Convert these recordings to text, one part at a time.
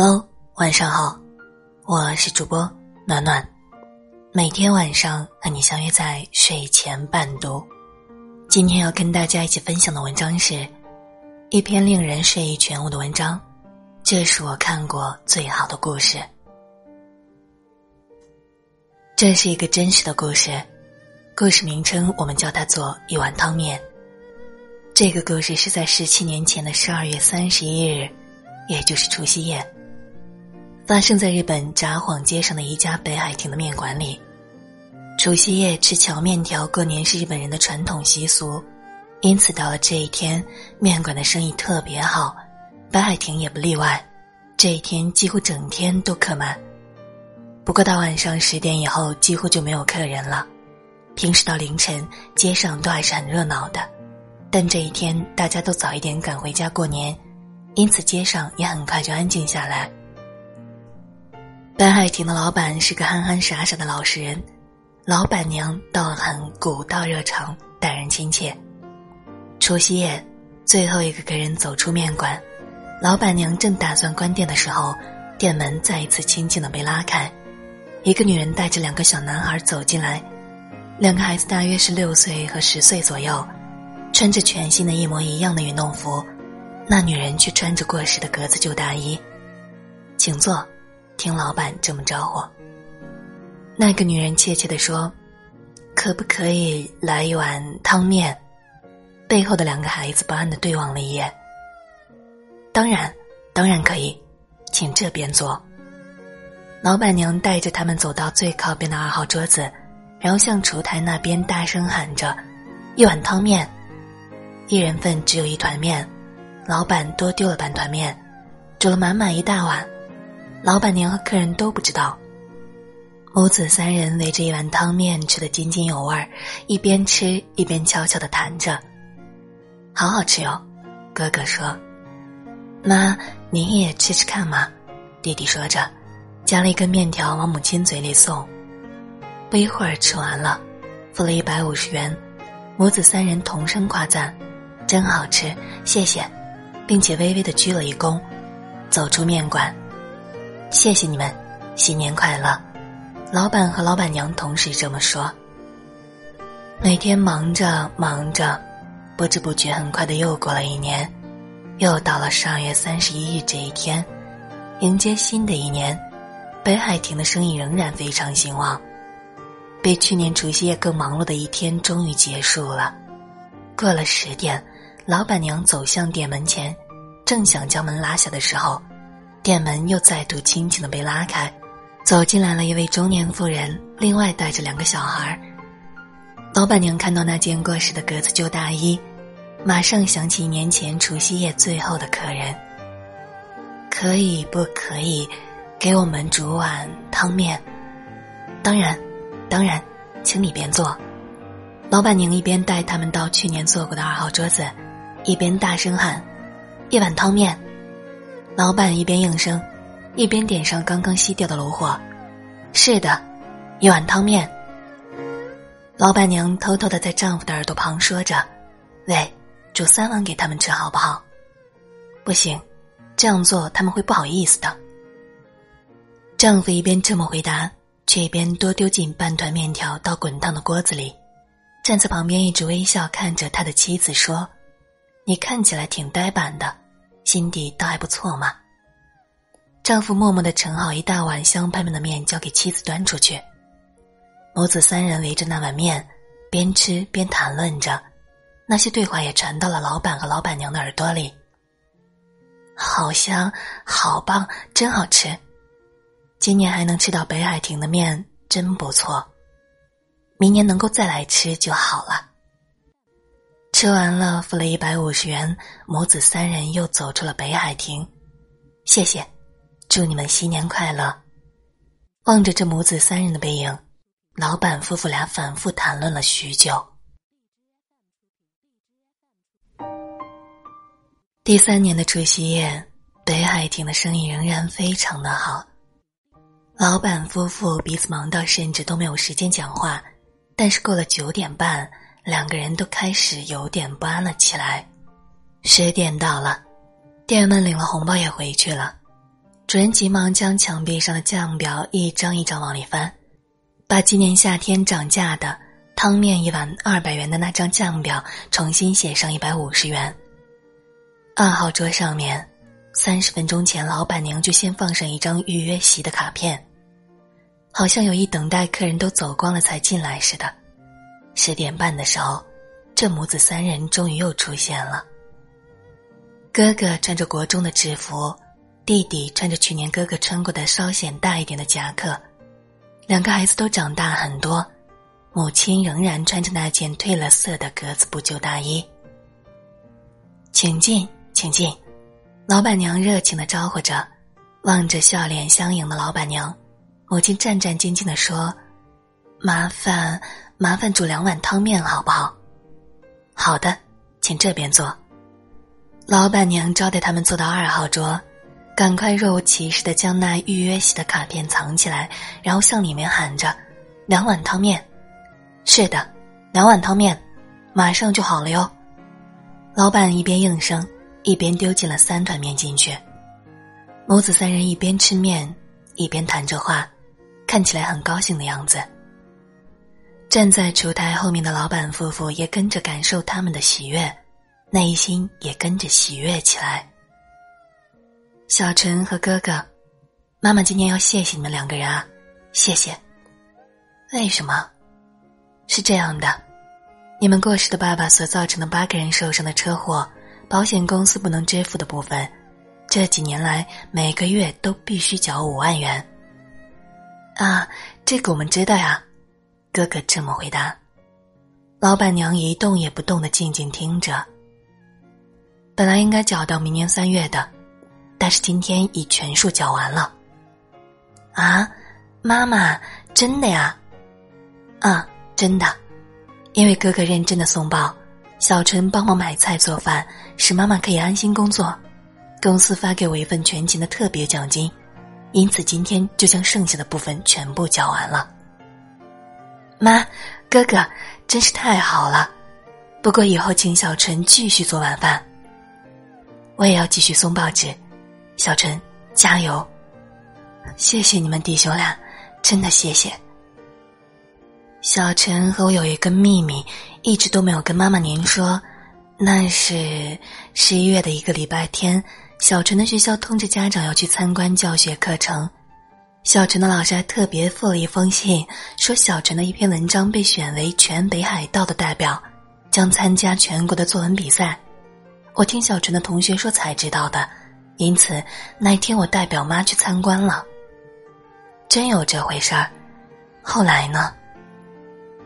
Hello，晚上好，我是主播暖暖，每天晚上和你相约在睡前伴读。今天要跟大家一起分享的文章是一篇令人睡意全无的文章，这是我看过最好的故事。这是一个真实的故事，故事名称我们叫它做一碗汤面。这个故事是在十七年前的十二月三十一日，也就是除夕夜。发生在日本札幌街上的一家北海亭的面馆里。除夕夜吃荞面条，过年是日本人的传统习俗，因此到了这一天，面馆的生意特别好，北海亭也不例外。这一天几乎整天都客满。不过到晚上十点以后，几乎就没有客人了。平时到凌晨，街上都还是很热闹的，但这一天大家都早一点赶回家过年，因此街上也很快就安静下来。白海亭的老板是个憨憨傻傻的老实人，老板娘倒很古道热肠，待人亲切。除夕夜，最后一个客人走出面馆，老板娘正打算关店的时候，店门再一次轻轻的被拉开，一个女人带着两个小男孩走进来，两个孩子大约是六岁和十岁左右，穿着全新的一模一样的运动服，那女人却穿着过时的格子旧大衣，请坐。听老板这么招呼，那个女人怯怯地说：“可不可以来一碗汤面？”背后的两个孩子不安的对望了一眼。当然，当然可以，请这边坐。老板娘带着他们走到最靠边的二号桌子，然后向厨台那边大声喊着：“一碗汤面，一人份只有一团面。”老板多丢了半团面，煮了满满一大碗。老板娘和客人都不知道，母子三人围着一碗汤面吃得津津有味儿，一边吃一边悄悄的谈着：“好好吃哟。”哥哥说：“妈，您也吃吃看嘛。”弟弟说着，夹了一根面条往母亲嘴里送。不一会儿吃完了，付了一百五十元，母子三人同声夸赞：“真好吃，谢谢！”并且微微的鞠了一躬，走出面馆。谢谢你们，新年快乐！老板和老板娘同时这么说。每天忙着忙着，不知不觉很快的又过了一年，又到了十二月三十一日这一天，迎接新的一年。北海亭的生意仍然非常兴旺，比去年除夕夜更忙碌的一天终于结束了。过了十点，老板娘走向店门前，正想将门拉下的时候。店门又再度轻轻的被拉开，走进来了一位中年妇人，另外带着两个小孩。老板娘看到那件过时的格子旧大衣，马上想起一年前除夕夜最后的客人。可以不可以给我们煮碗汤面？当然，当然，请里边坐。老板娘一边带他们到去年坐过的二号桌子，一边大声喊：“一碗汤面。”老板一边应声，一边点上刚刚熄掉的炉火。是的，一碗汤面。老板娘偷偷的在丈夫的耳朵旁说着：“喂，煮三碗给他们吃好不好？”不行，这样做他们会不好意思的。丈夫一边这么回答，却一边多丢进半团面条到滚烫的锅子里，站在旁边一直微笑看着他的妻子说：“你看起来挺呆板的。”心底倒还不错嘛。丈夫默默的盛好一大碗香喷喷的面，交给妻子端出去。母子三人围着那碗面，边吃边谈论着，那些对话也传到了老板和老板娘的耳朵里。好香，好棒，真好吃！今年还能吃到北海亭的面，真不错。明年能够再来吃就好了。吃完了，付了一百五十元，母子三人又走出了北海亭。谢谢，祝你们新年快乐。望着这母子三人的背影，老板夫妇俩反复谈论了许久。第三年的除夕夜，北海亭的生意仍然非常的好。老板夫妇彼此忙到甚至都没有时间讲话，但是过了九点半。两个人都开始有点不安了起来。十点到了，店员们领了红包也回去了。主人急忙将墙壁上的价目表一张一张往里翻，把今年夏天涨价的汤面一碗二百元的那张价目表重新写上一百五十元。二号桌上面，三十分钟前老板娘就先放上一张预约席的卡片，好像有意等待客人都走光了才进来似的。十点半的时候，这母子三人终于又出现了。哥哥穿着国中的制服。弟弟穿着去年哥哥穿过的稍显大一点的夹克，两个孩子都长大很多，母亲仍然穿着那件褪了色的格子布旧大衣。请进，请进，老板娘热情的招呼着，望着笑脸相迎的老板娘，母亲战战兢兢的说：“麻烦麻烦煮两碗汤面好不好？”“好的，请这边坐。”老板娘招待他们坐到二号桌。赶快若无其事的将那预约席的卡片藏起来，然后向里面喊着：“两碗汤面。”“是的，两碗汤面，马上就好了哟。”老板一边应声，一边丢进了三团面进去。母子三人一边吃面，一边谈着话，看起来很高兴的样子。站在烛台后面的老板夫妇也跟着感受他们的喜悦，内心也跟着喜悦起来。小陈和哥哥，妈妈今天要谢谢你们两个人啊，谢谢。为什么？是这样的，你们过世的爸爸所造成的八个人受伤的车祸，保险公司不能支付的部分，这几年来每个月都必须缴五万元。啊，这个我们知道呀，哥哥这么回答。老板娘一动也不动的静静听着。本来应该缴到明年三月的。但是今天已全数缴完了。啊，妈妈，真的呀？啊，真的，因为哥哥认真的送报，小陈帮忙买菜做饭，使妈妈可以安心工作，公司发给我一份全勤的特别奖金，因此今天就将剩下的部分全部缴完了。妈，哥哥，真是太好了，不过以后请小陈继续做晚饭，我也要继续送报纸。小陈，加油！谢谢你们弟兄俩，真的谢谢。小陈和我有一个秘密，一直都没有跟妈妈您说。那是十一月的一个礼拜天，小陈的学校通知家长要去参观教学课程。小陈的老师还特别附了一封信，说小陈的一篇文章被选为全北海道的代表，将参加全国的作文比赛。我听小陈的同学说才知道的。因此，那天我代表妈去参观了。真有这回事儿。后来呢？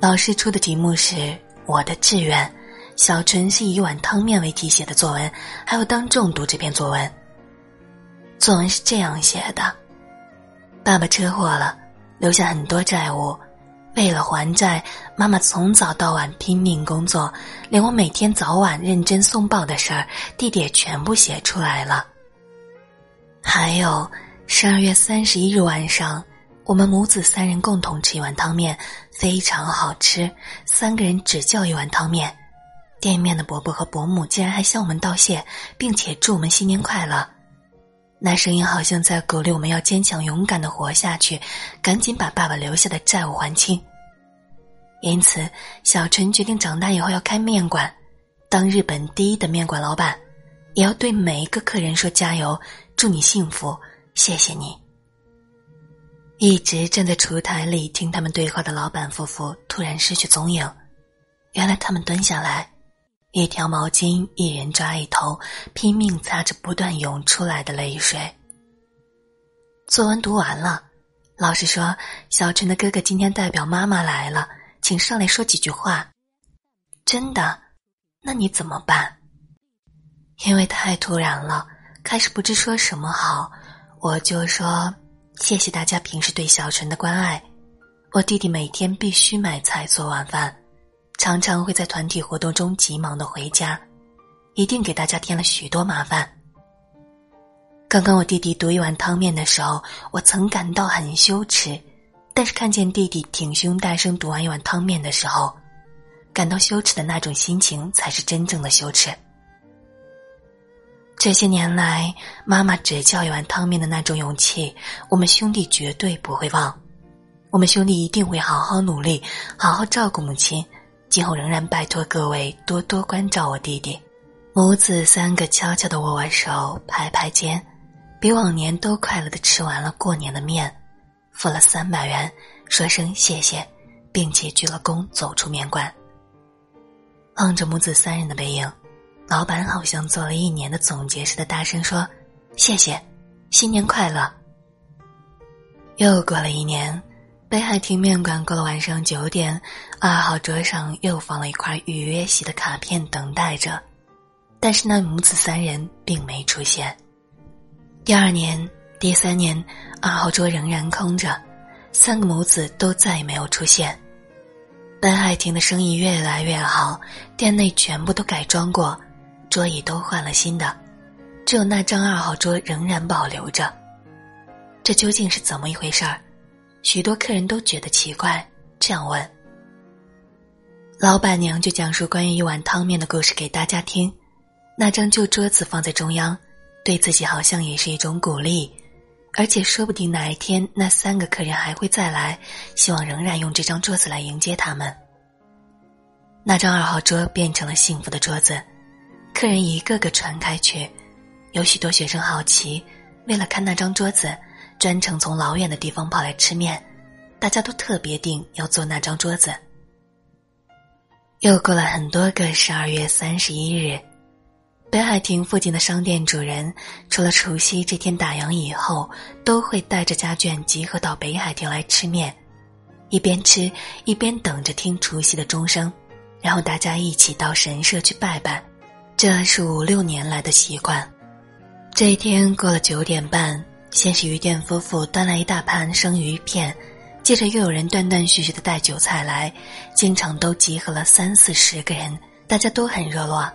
老师出的题目是我的志愿，小陈是以一碗汤面为题写的作文，还要当众读这篇作文。作文是这样写的：爸爸车祸了，留下很多债务，为了还债，妈妈从早到晚拼命工作，连我每天早晚认真送报的事儿，弟弟也全部写出来了。还有十二月三十一日晚上，我们母子三人共同吃一碗汤面，非常好吃。三个人只叫一碗汤面，店面的伯伯和伯母竟然还向我们道谢，并且祝我们新年快乐。那声音好像在鼓励我们要坚强勇敢的活下去，赶紧把爸爸留下的债务还清。因此，小陈决定长大以后要开面馆，当日本第一的面馆老板，也要对每一个客人说加油。祝你幸福，谢谢你。一直站在厨台里听他们对话的老板夫妇突然失去踪影，原来他们蹲下来，一条毛巾，一人抓一头，拼命擦着不断涌出来的泪水。作文读完了，老师说：“小陈的哥哥今天代表妈妈来了，请上来说几句话。”真的？那你怎么办？因为太突然了。开始不知说什么好，我就说谢谢大家平时对小陈的关爱。我弟弟每天必须买菜做晚饭，常常会在团体活动中急忙的回家，一定给大家添了许多麻烦。刚刚我弟弟读一碗汤面的时候，我曾感到很羞耻，但是看见弟弟挺胸大声读完一碗汤面的时候，感到羞耻的那种心情才是真正的羞耻。这些年来，妈妈只叫一碗汤面的那种勇气，我们兄弟绝对不会忘。我们兄弟一定会好好努力，好好照顾母亲。今后仍然拜托各位多多关照我弟弟。母子三个悄悄的握完手，拍拍肩，比往年都快乐的吃完了过年的面，付了三百元，说声谢谢，并且鞠了躬，走出面馆。望着母子三人的背影，老板好像做了一年的总结似的，大声说：“谢谢，新年快乐。”又过了一年。北海亭面馆过了晚上九点，二号桌上又放了一块预约席的卡片，等待着。但是那母子三人并没出现。第二年、第三年，二号桌仍然空着，三个母子都再也没有出现。北海亭的生意越来越好，店内全部都改装过，桌椅都换了新的，只有那张二号桌仍然保留着。这究竟是怎么一回事儿？许多客人都觉得奇怪，这样问。老板娘就讲述关于一碗汤面的故事给大家听。那张旧桌子放在中央，对自己好像也是一种鼓励，而且说不定哪一天那三个客人还会再来，希望仍然用这张桌子来迎接他们。那张二号桌变成了幸福的桌子，客人一个个传开去，有许多学生好奇，为了看那张桌子。专程从老远的地方跑来吃面，大家都特别定要坐那张桌子。又过了很多个十二月三十一日，北海亭附近的商店主人，除了除夕这天打烊以后，都会带着家眷集合到北海亭来吃面，一边吃一边等着听除夕的钟声，然后大家一起到神社去拜拜，这是五六年来的习惯。这一天过了九点半。先是鱼店夫妇端来一大盘生鱼片，接着又有人断断续续的带酒菜来，经常都集合了三四十个人，大家都很热络。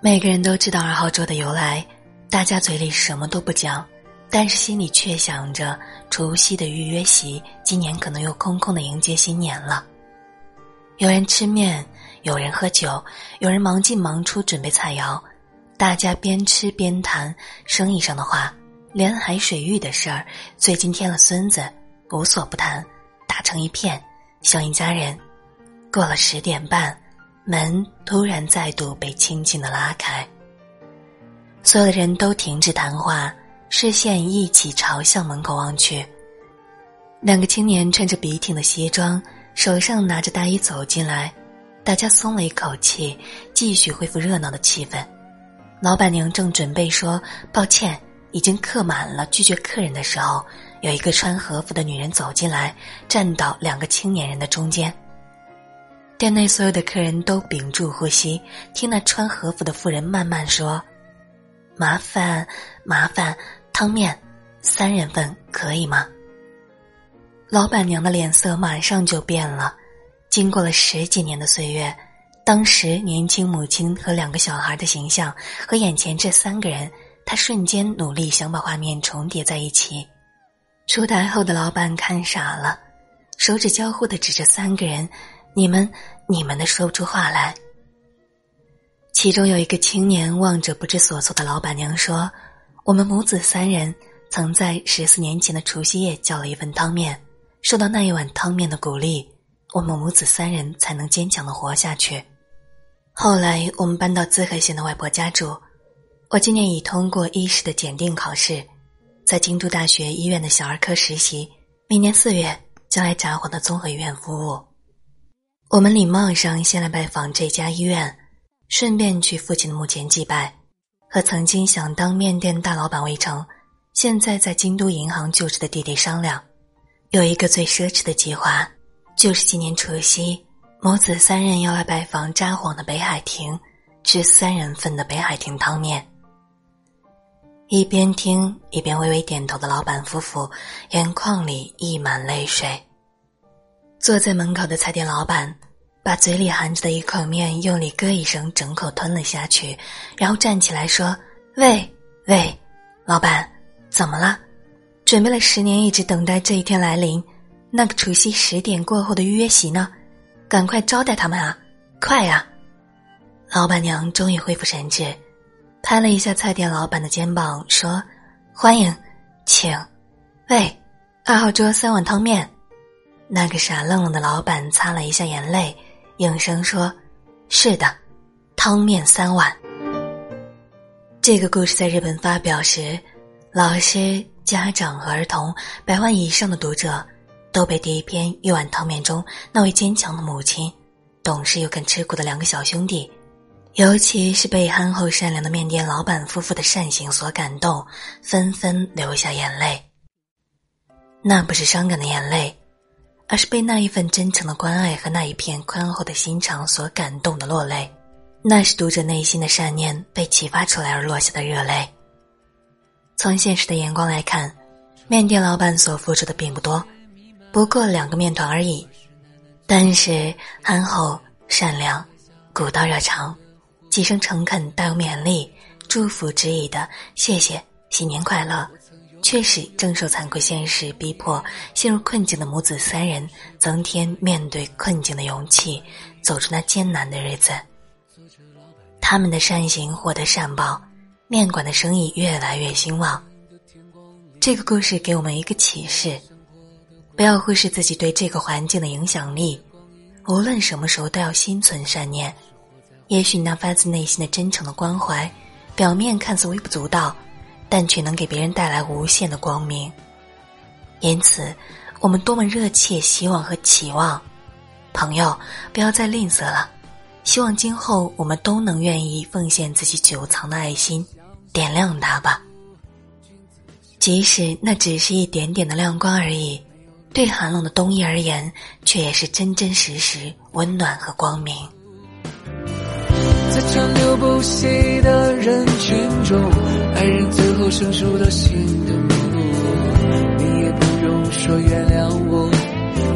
每个人都知道二号桌的由来，大家嘴里什么都不讲，但是心里却想着除夕的预约席，今年可能又空空的迎接新年了。有人吃面，有人喝酒，有人忙进忙出准备菜肴，大家边吃边谈生意上的话。连海水浴的事儿，最近添了孙子，无所不谈，打成一片，像一家人。过了十点半，门突然再度被轻轻的拉开，所有的人都停止谈话，视线一起朝向门口望去。两个青年穿着笔挺的西装，手上拿着大衣走进来，大家松了一口气，继续恢复热闹的气氛。老板娘正准备说抱歉。已经客满了，拒绝客人的时候，有一个穿和服的女人走进来，站到两个青年人的中间。店内所有的客人都屏住呼吸，听那穿和服的妇人慢慢说：“麻烦，麻烦，汤面，三人份可以吗？”老板娘的脸色马上就变了。经过了十几年的岁月，当时年轻母亲和两个小孩的形象，和眼前这三个人。他瞬间努力想把画面重叠在一起，出台后的老板看傻了，手指交互的指着三个人：“你们，你们的说不出话来。”其中有一个青年望着不知所措的老板娘说：“我们母子三人曾在十四年前的除夕夜叫了一份汤面，受到那一碗汤面的鼓励，我们母子三人才能坚强的活下去。后来我们搬到滋贺县的外婆家住。”我今年已通过医师的检定考试，在京都大学医院的小儿科实习，明年四月将来札幌的综合医院服务。我们礼貌上先来拜访这家医院，顺便去父亲的墓前祭拜，和曾经想当面店大老板魏成，现在在京都银行就职的弟弟商量，有一个最奢侈的计划，就是今年除夕，母子三人要来拜访札幌的北海亭，吃三人份的北海亭汤面。一边听一边微微点头的老板夫妇，眼眶里溢满泪水。坐在门口的菜店老板，把嘴里含着的一口面用力咯一声，整口吞了下去，然后站起来说：“喂喂，老板，怎么了？准备了十年，一直等待这一天来临。那个除夕十点过后的预约席呢？赶快招待他们啊！快呀！”老板娘终于恢复神智。拍了一下菜店老板的肩膀，说：“欢迎，请，喂，二号桌三碗汤面。”那个傻愣愣的老板擦了一下眼泪，应声说：“是的，汤面三碗。”这个故事在日本发表时，老师、家长和儿童百万以上的读者都被第一篇一碗汤面中那位坚强的母亲、懂事又肯吃苦的两个小兄弟。尤其是被憨厚善良的面店老板夫妇的善行所感动，纷纷流下眼泪。那不是伤感的眼泪，而是被那一份真诚的关爱和那一片宽厚的心肠所感动的落泪。那是读者内心的善念被启发出来而落下的热泪。从现实的眼光来看，面店老板所付出的并不多，不过两个面团而已。但是憨厚善良，古道热肠。几声诚恳、带有勉励、祝福之意的“谢谢，新年快乐”，却使正受残酷现实逼迫、陷入困境的母子三人增添面对困境的勇气，走出那艰难的日子。他们的善行获得善报，面馆的生意越来越兴旺。这个故事给我们一个启示：不要忽视自己对这个环境的影响力，无论什么时候都要心存善念。也许那发自内心的真诚的关怀，表面看似微不足道，但却能给别人带来无限的光明。因此，我们多么热切希望和期望，朋友不要再吝啬了。希望今后我们都能愿意奉献自己久藏的爱心，点亮它吧。即使那只是一点点的亮光而已，对寒冷的冬夜而言，却也是真真实实温暖和光明。在川流不息的人群中，爱人最后生疏的心的目，你也不用说原谅我，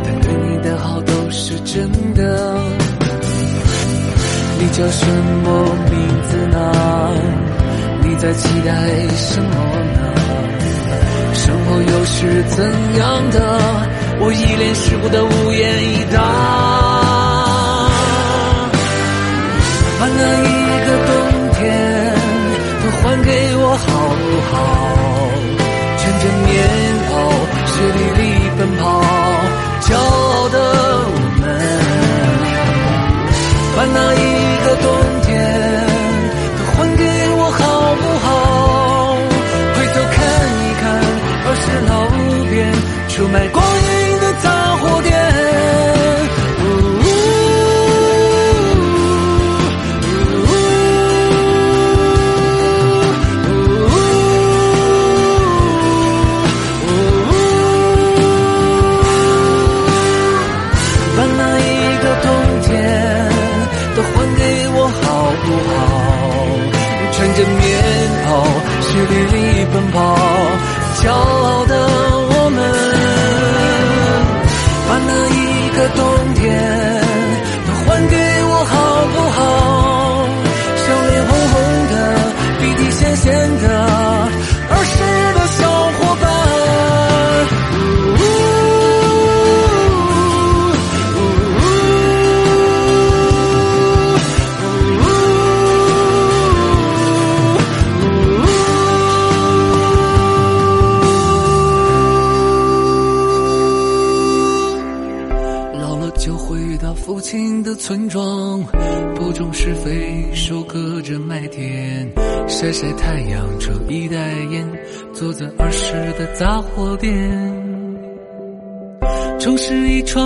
但对你的好都是真的。你叫什么名字呢？你在期待什么呢？生活又是怎样的？我一脸世故的无言以答。换了一个冬天都还给我好不好？穿着棉袄，雪地里奔跑，骄傲的煎熬，是力奔跑，骄傲的我们，换了一个冬。无尽的村庄播种是非，收割着麦田，晒晒太阳，抽一袋烟，坐在儿时的杂货店，充实一场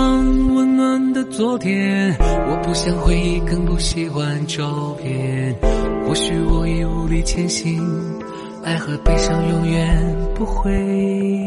温暖的昨天。我不想回忆，更不喜欢照片。或许我已无力前行，爱和悲伤永远不会。